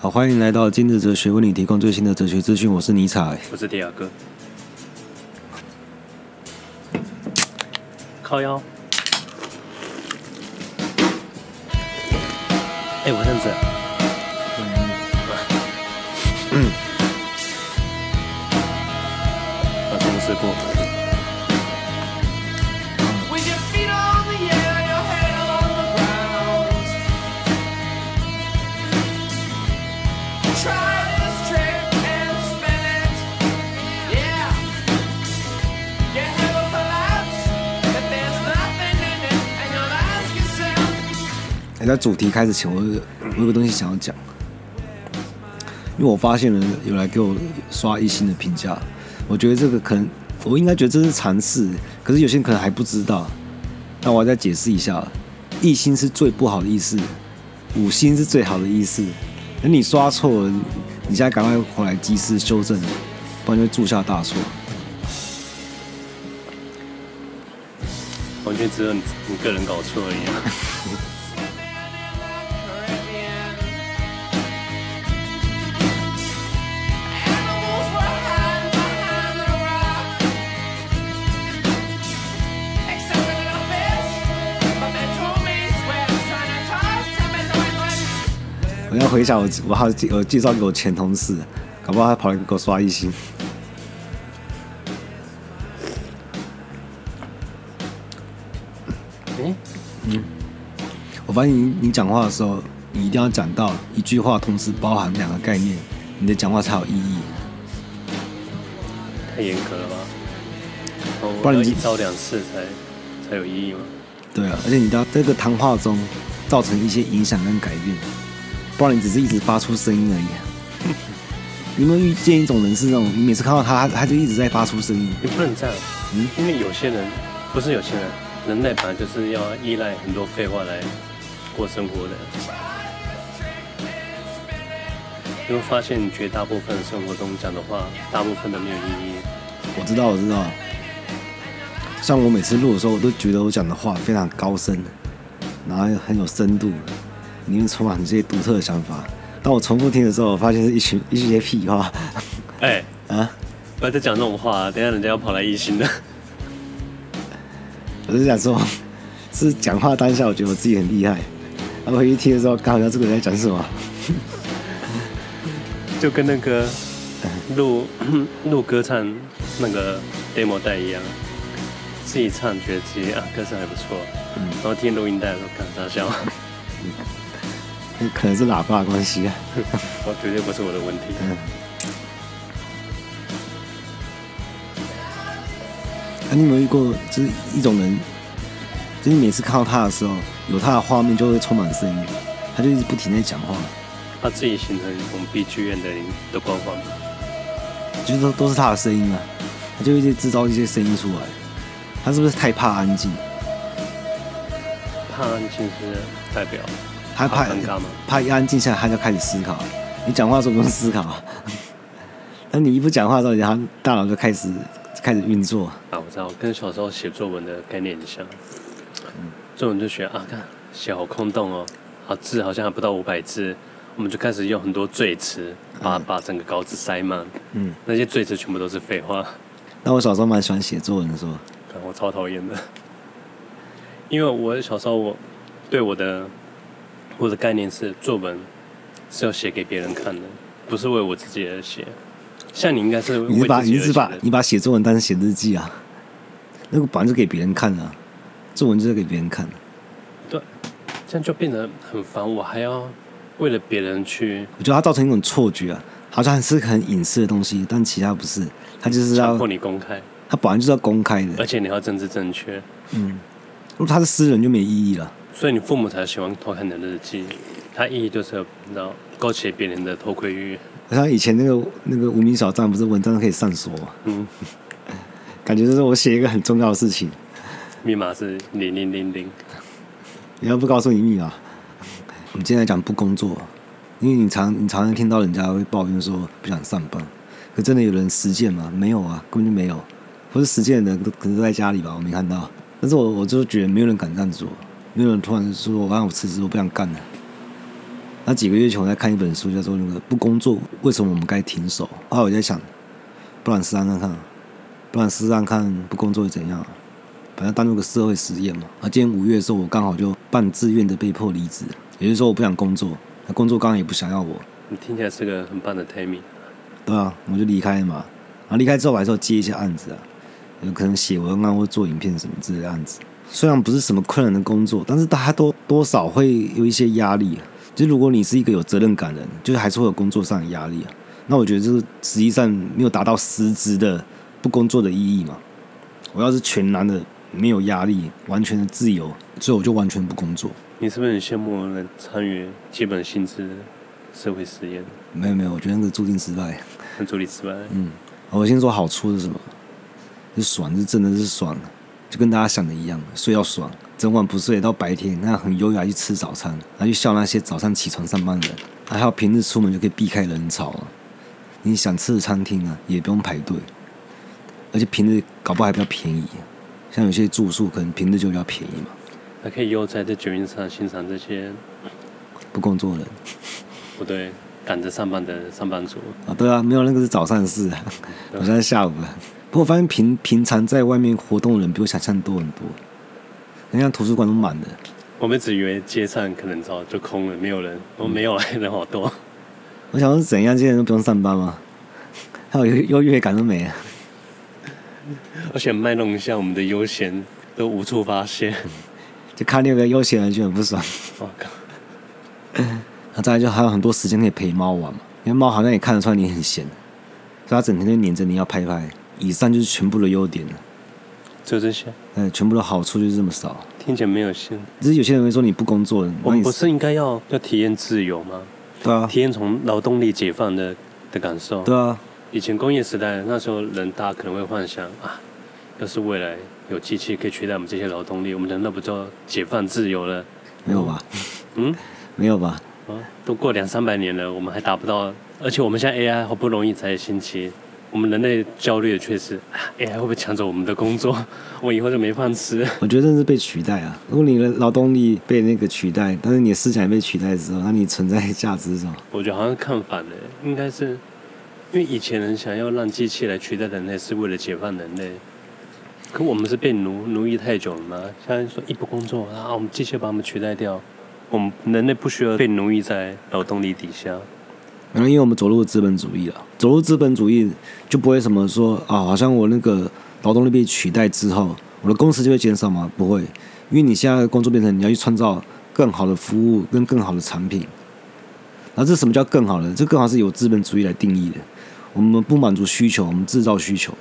好，欢迎来到今日哲学，为你提供最新的哲学资讯。我是尼采，我是迪亚哥。靠腰。哎，我这样子。嗯。把什么事过？在主题开始前，我有我有个东西想要讲，因为我发现了有来给我刷一星的评价，我觉得这个可能我应该觉得这是常识，可是有些人可能还不知道，那我要再解释一下，一星是最不好的意思，五星是最好的意思，等你刷错了，你现在赶快回来及时修正，不然就会铸下大错。完全只有你你个人搞错而已啊。回想我我好介我介绍给我前同事，搞不好他跑来给我刷一星。嗯嗯，我发现你你讲话的时候，你一定要讲到一句话同时包含两个概念，你的讲话才有意义。太严格了吧？不然你一招两次才才有意义吗？对啊，而且你在这个谈话中造成一些影响跟改变。不然你只是一直发出声音而已。你 有没有遇见一种人是那种，你每次看到他，他就一直在发出声音？你不能这样，嗯，因为有些人不是有些人，人类本来就是要依赖很多废话来过生活的。你会发现，绝大部分生活中讲的话，大部分都没有意义。我知道，我知道。像我每次录的时候，我都觉得我讲的话非常高深，然后很有深度。里面充满这些独特的想法。当我重复听的时候，我发现是一群一些屁话。哎、欸、啊！不要再讲这种话，等下人家要跑来一心的。我是想说，是讲话当下，我觉得我自己很厉害。然后回去听的时候，刚好像这个人在讲什么，就跟那个录 录歌唱那个 demo 带一样，自己唱觉得自己啊歌声还不错，然后听录音带的时候感觉笑。可能是喇叭的关系啊，我绝对不是我的问题。嗯。啊，你有没有遇过，就是一种人，就是每次看到他的时候，有他的画面就会充满声音，他就一直不停在讲话。他自己形成一种 BGM 的的光环，就是都都是他的声音啊，他就一直制造一些声音出来。他是不是太怕安静？怕安静是代表。他怕怕一安静下来，他就开始思考。你讲话的时候不用思考，那你一不讲话的时候，然后大脑就开始开始运作。啊，我知道，跟小时候写作文的概念很像。嗯，作文就学啊，看写好空洞哦，好字好像还不到五百字，我们就开始用很多赘词，把、嗯、把整个稿子塞满。嗯，那些赘词全部都是废话。那我小时候蛮喜欢写作文的，是吧？我超讨厌的，因为我小时候我对我的。我的概念是，作文是要写给别人看的，不是为我自己而写。像你应该是，你是把你是把你把写作文当成写日记啊？那个本来就给别人看的啊，作文就是给别人看的。对，这样就变得很烦，我还要为了别人去。我觉得它造成一种错觉啊，好像是很隐私的东西，但其他不是，它就是要强迫你公开。它本来就是要公开的，而且你要政治正确。嗯，如果他是私人就没意义了。所以你父母才喜欢偷看你的日记，它意义就是你知道勾起别人的偷窥欲。像以前那个那个无名小站，不是文章可以上锁吗？嗯，感觉就是我写一个很重要的事情，密码是零零零零。你要不告诉你密码？我们今天来讲不工作，因为你常你常常听到人家会抱怨说不想上班，可真的有人实践吗？没有啊，根本就没有。不是实践的人都可能都在家里吧，我没看到。但是我我就觉得没有人敢这样做。没有人突然说：“我让我辞职，我不想干了。”那几个月前我在看一本书，叫做《那个不工作为什么我们该停手》。后来我在想，不然试试看看，不然试试看不工作会怎样？反正当做个社会实验嘛。啊，今年五月的时候，我刚好就半自愿的被迫离职，也就是说我不想工作，那工作刚刚也不想要我。你听起来是个很棒的 timing。对啊，我就离开了嘛。然后离开之后，我还是要接一些案子啊，有可能写文案或做影片什么之类的案子。虽然不是什么困难的工作，但是大家都多少会有一些压力啊。就如果你是一个有责任感的人，就是还是会有工作上的压力啊。那我觉得这个实际上没有达到实质的不工作的意义嘛。我要是全然的没有压力，完全的自由，所以我就完全不工作。你是不是很羡慕能参与基本薪资社会实验？没有没有，我觉得那个注定失败。很注定失败。嗯。我先说好处是什么？是爽，是真的是爽，就跟大家想的一样，睡要爽，整晚不睡到白天，那样很优雅去吃早餐，然后去笑那些早上起床上班的人，还有平日出门就可以避开人潮，你想吃的餐厅啊，也不用排队，而且平日搞不好还比较便宜，像有些住宿可能平日就比较便宜嘛，还可以悠哉在酒宴上欣赏这些不工作的人，不对。赶着上班的上班族。啊，对啊，没有那个是早上的事，我现在下午了。不过我发现平平常在外面活动的人比我想象多很多，人家图书馆都满的。我们只以为街上可能早就空了，没有人。我没有来，人好多。我想说是怎样，这些人都不用上班吗？还有优越感都没了。而且卖弄一下我们的悠闲都无处发泄，就看那个悠闲人就很不爽。我靠！那再来就还有很多时间可以陪猫玩嘛，因为猫好像也看得出来你很闲，所以它整天就黏着你要拍拍。以上就是全部的优点了，就这些。嗯，全部的好处就是这么少。听起来没有限。只是有些人会说你不工作，我们不是应该要要体验自由吗？对啊，体验从劳动力解放的的感受。对啊，以前工业时代那时候人大家可能会幻想啊，要是未来有机器可以取代我们这些劳动力，我们人那不就解放自由了？没有吧？嗯，没有吧？啊都过两三百年了，我们还达不到，而且我们现在 AI 好不容易才兴起，我们人类焦虑的却是 AI 会不会抢走我们的工作，我以后就没饭吃。我觉得这是被取代啊！如果你的劳动力被那个取代，但是你的思想也被取代的时候，那你存在价值是什么？我觉得好像看反了，应该是因为以前人想要让机器来取代人类，是为了解放人类，可我们是被奴奴役太久了嘛？现在说一不工作啊，我们机器把我们取代掉。我们人类不需要被奴役在劳动力底下，因为我们走入资本主义了，走入资本主义就不会什么说啊，好像我那个劳动力被取代之后，我的工时就会减少吗？不会，因为你现在的工作变成你要去创造更好的服务跟更好的产品，那这什么叫更好的？这更好是由资本主义来定义的。我们不满足需求，我们制造需求，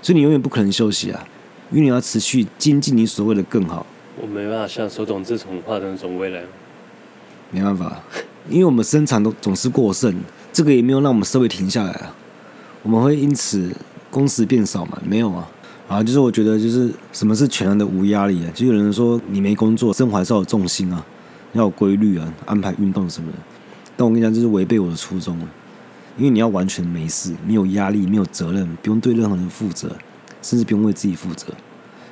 所以你永远不可能休息啊，因为你要持续精进你所谓的更好。我没办法像手冢治虫画的那种未来，没办法，因为我们生产都总是过剩，这个也没有让我们社会停下来啊。我们会因此工时变少吗？没有啊。啊，就是我觉得就是什么是全然的无压力啊？就有人说你没工作，生活还是要有重心啊，要有规律啊，安排运动什么的。但我跟你讲，这是违背我的初衷啊，因为你要完全没事，没有压力，没有责任，不用对任何人负责，甚至不用为自己负责。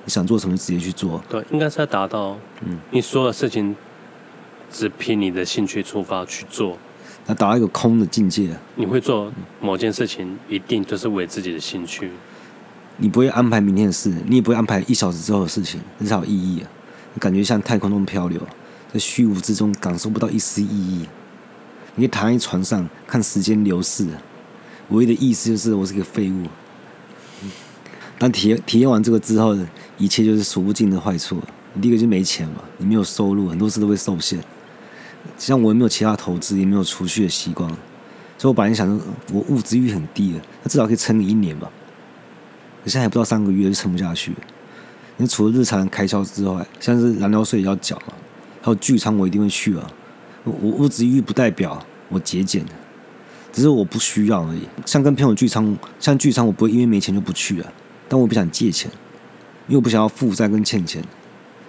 你想做什么，直接去做。对，应该是要达到，嗯，你所有事情只凭你的兴趣出发去做，那达到一个空的境界。你会做某件事情，一定就是为自己的兴趣。你不会安排明天的事，你也不会安排一小时之后的事情，很少有意义啊！你感觉像太空中漂流，在虚无之中感受不到一丝意义。你躺在床上看时间流逝，唯一的意思就是我是个废物。当体验体验完这个之后，一切就是数不尽的坏处。第一个就是没钱嘛，你没有收入，很多事都会受限。像我也没有其他投资，也没有储蓄的习惯，所以我本来想说，我物质欲很低的，那至少可以撑你一年吧。我现在还不到三个月就撑不下去。你除了日常开销之外，像是燃料税也要缴嘛，还有聚餐我一定会去啊。我物质欲不代表我节俭，只是我不需要而已。像跟朋友聚餐，像聚餐我不会因为没钱就不去啊。但我不想借钱，因为我不想要负债跟欠钱，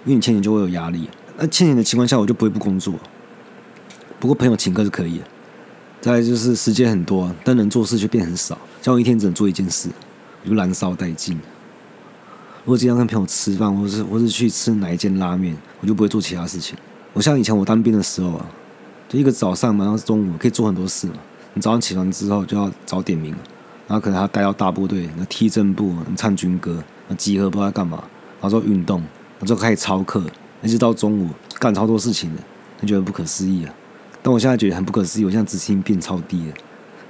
因为你欠钱就会有压力。那欠钱的情况下，我就不会不工作。不过朋友请客是可以的。再来就是时间很多，但能做事却变很少。像我一天只能做一件事，我就燃烧殆尽。如果经常跟朋友吃饭，或是或是去吃哪一间拉面，我就不会做其他事情。我像以前我当兵的时候啊，就一个早上嘛，然后中午可以做很多事嘛。你早上起床之后就要早点名，然后可能还要带到大部队，那踢正步，唱军歌，那集合不知道干嘛，然后做运动，然后就开始操课，一直到中午干超多事情的，你觉得不可思议啊？但我现在觉得很不可思议，我现在自信变超低了，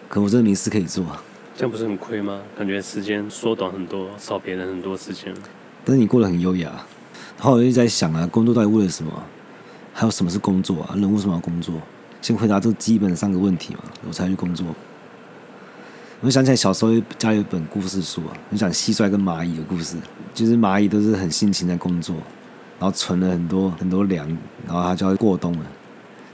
可我真的没事可以做啊。这样不是很亏吗？感觉时间缩短很多，少别人很多时间。但是你过得很优雅。然后我就一直在想啊，工作到底为了什么？还有什么是工作啊？人为什么要工作？先回答这基本三个问题嘛，我才去工作。我就想起来小时候家里有本故事书啊，就讲蟋蟀跟蚂蚁的故事。就是蚂蚁都是很辛勤在工作，然后存了很多很多粮，然后它就要过冬了。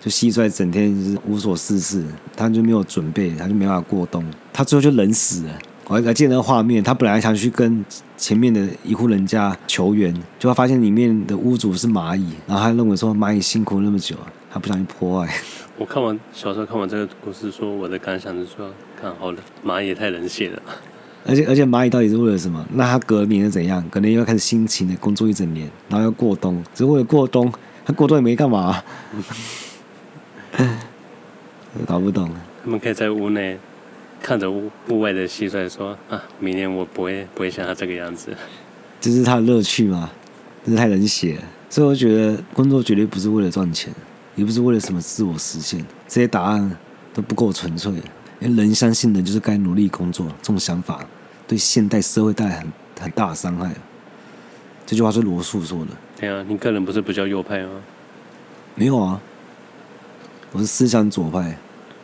就蟋蟀整天就是无所事事，他就没有准备，他就没办法过冬，他最后就冷死了。我还记得那个画面，他本来想去跟前面的一户人家求援，结果发现里面的屋主是蚂蚁，然后他认为说蚂蚁辛苦那么久，他不想去破坏。我看完小时候看完这个故事，说我的感想是说，看好了，蚂蚁也太冷血了。而且而且蚂蚁到底是为了什么？那它革命是怎样？可能又要开始辛勤的工作一整年，然后要过冬，只是为了过冬，它过冬也没干嘛。搞不懂。他们可以在屋内看着屋屋外的蟋蟀说：“啊，明年我不会不会像他这个样子。”这是他的乐趣吗？真是太冷血了。所以我觉得工作绝对不是为了赚钱，也不是为了什么自我实现。这些答案都不够纯粹。因为人相信的就是该努力工作，这种想法对现代社会带来很很大的伤害。这句话是罗素说的。对啊，你个人不是比较右派吗？没有啊。我是思想左派，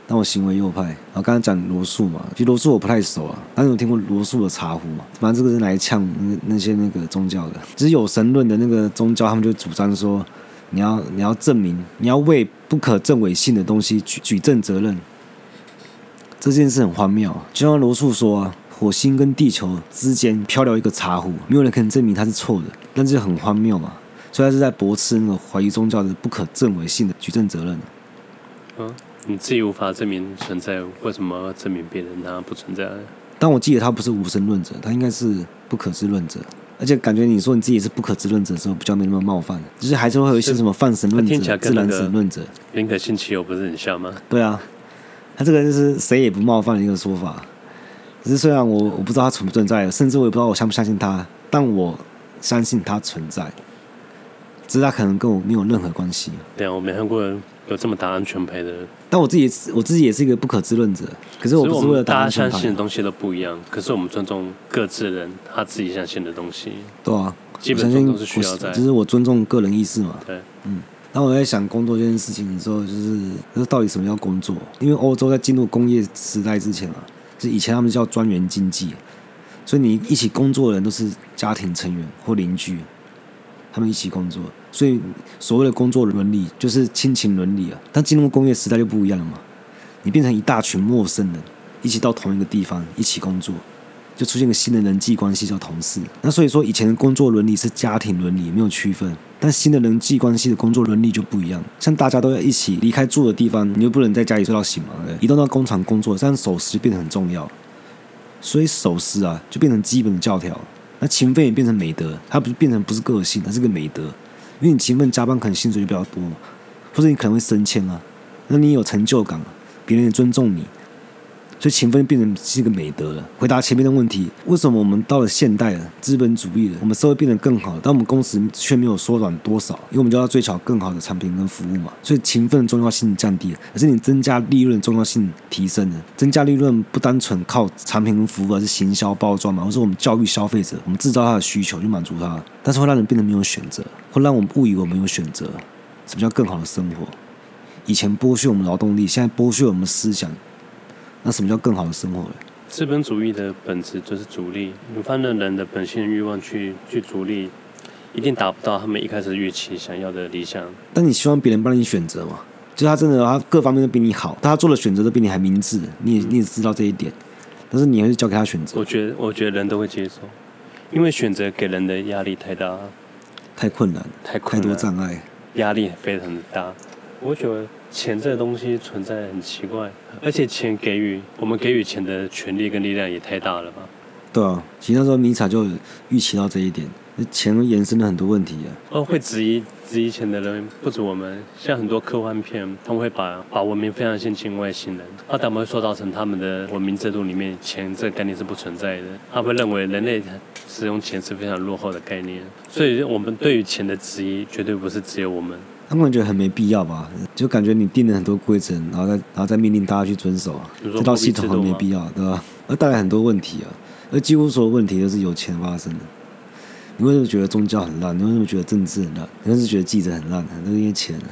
但我行为右派。然后刚才讲罗素嘛，其实罗素我不太熟啊，但是有听过罗素的茶壶嘛？反正这个是来呛那那些那个宗教的，只是有神论的那个宗教，他们就主张说，你要你要证明，你要为不可证伪性的东西举举证责任。这件事很荒谬，就像罗素说啊，火星跟地球之间漂流一个茶壶，没有人可能证明它是错的，但是很荒谬嘛，所以他是在驳斥那个怀疑宗教的不可证伪性的举证责任。嗯，你自己无法证明存在，为什么要证明别人他不存在？但我记得他不是无神论者，他应该是不可知论者。而且感觉你说你自己是不可知论者的时候，比较没那么冒犯，就是还是会有一些什么泛神论者、自然神论者。宁可信其有不是很像吗？对啊，他这个就是谁也不冒犯的一个说法。只是虽然我我不知道他存不存在，甚至我也不知道我相不相信他，但我相信他存在。只是他可能跟我没有任何关系。对啊，我没看过有这么打安全牌的。但我自己，我自己也是一个不可知论者。可是我不是为了打安全牌。大家相信的东西都不一样，可是我们尊重各自人他自己相信的东西。对啊，基本上都是需要在。就是我尊重个人意识嘛。对，嗯。然后我在想工作这件事情的时候，就是那到底什么叫工作？因为欧洲在进入工业时代之前啊，就以前他们叫专员经济，所以你一起工作的人都是家庭成员或邻居。他们一起工作，所以所谓的工作伦理就是亲情伦理啊。但进入工业时代就不一样了嘛，你变成一大群陌生人，一起到同一个地方一起工作，就出现个新的人际关系叫同事。那所以说以前的工作伦理是家庭伦理，没有区分。但新的人际关系的工作伦理就不一样，像大家都要一起离开住的地方，你又不能在家里睡到醒嘛，移动到工厂工作，这样守时就变得很重要。所以守时啊，就变成基本的教条。那勤奋也变成美德，它不是变成不是个性，它是个美德。因为你勤奋加班，可能薪水就比较多，或者你可能会升迁啊，那你有成就感，别人也尊重你。所以勤奋变成是一个美德了。回答前面的问题，为什么我们到了现代了资本主义了，我们社会变得更好，但我们工时却没有缩短多少？因为我们就要追求更好的产品跟服务嘛。所以勤奋的重要性降低了，可是你增加利润的重要性提升了。增加利润不单纯靠产品跟服务，而是行销包装嘛，或是我们教育消费者，我们制造他的需求去满足他，但是会让人变得没有选择，会让我们误以为我们有选择。什么叫更好的生活？以前剥削我们劳动力，现在剥削我们思想。那什么叫更好的生活呢？资本主义的本质就是逐利，你放任人的本性欲望去去逐利，一定达不到他们一开始预期想要的理想。但你希望别人帮你选择吗？就他真的，他各方面都比你好，他做的选择都比你还明智，你也你也知道这一点，但是你还是交给他选择。我觉得，我觉得人都会接受，因为选择给人的压力太大，太困难，太困难，太多障碍，压力非常的大。我觉得。钱这个东西存在很奇怪，而且钱给予我们给予钱的权利跟力量也太大了吧？对啊，其实那时候尼采就预期到这一点。钱会延伸了很多问题啊。哦，会质疑质疑钱的人不止我们，像很多科幻片，他们会把把文明非常先进外星人，那他们会塑造成他们的文明制度里面钱这个概念是不存在的。他们会认为人类使用钱是非常落后的概念，所以我们对于钱的质疑绝对不是只有我们。他们觉得很没必要吧？就感觉你定了很多规则，然后再然后再命令大家去遵守，这套系统很没必要，对吧？而带来很多问题啊，而几乎所有问题都是有钱发生的。你为什么觉得宗教很烂？你为什么觉得政治很烂？你为什么觉得记者很烂？都是因为钱啊！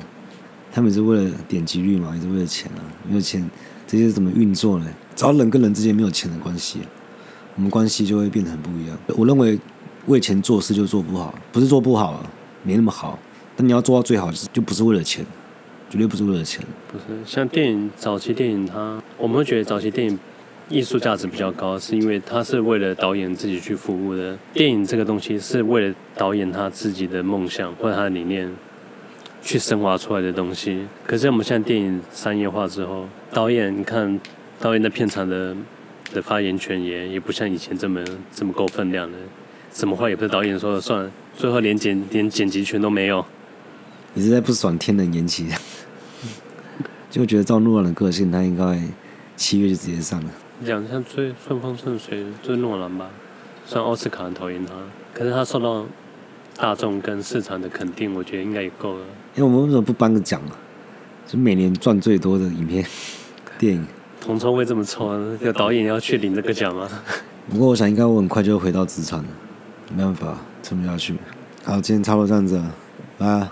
他们也是为了点击率嘛，也是为了钱啊！没有钱，这些是怎么运作呢？只要人跟人之间没有钱的关系，我们关系就会变得很不一样。我认为为钱做事就做不好，不是做不好，啊没那么好。但你要做到最好，就不是为了钱，绝对不是为了钱。不是像电影早期电影它，我们会觉得早期电影。艺术价值比较高，是因为它是为了导演自己去服务的。电影这个东西是为了导演他自己的梦想或者他的理念去升华出来的东西。可是我们现在电影商业化之后，导演你看导演的片场的的发言权也也不像以前这么这么够分量的，什么话也不是导演说了算，最后连剪连剪辑权都没有。你是在不爽天能延期？就觉得照诺兰的个性，他应该七月就直接上了。讲像最顺风顺水，就是诺兰吧，虽然奥斯卡很讨厌他，可是他受到大众跟市场的肯定，我觉得应该也够了。因为我们为什么不颁个奖啊？就每年赚最多的影片、电影，铜臭味这么臭，有导演要去领这个奖吗？不过我想应该我很快就会回到职场了，没办法，撑不下去。好，今天差不多这样子了，拜拜。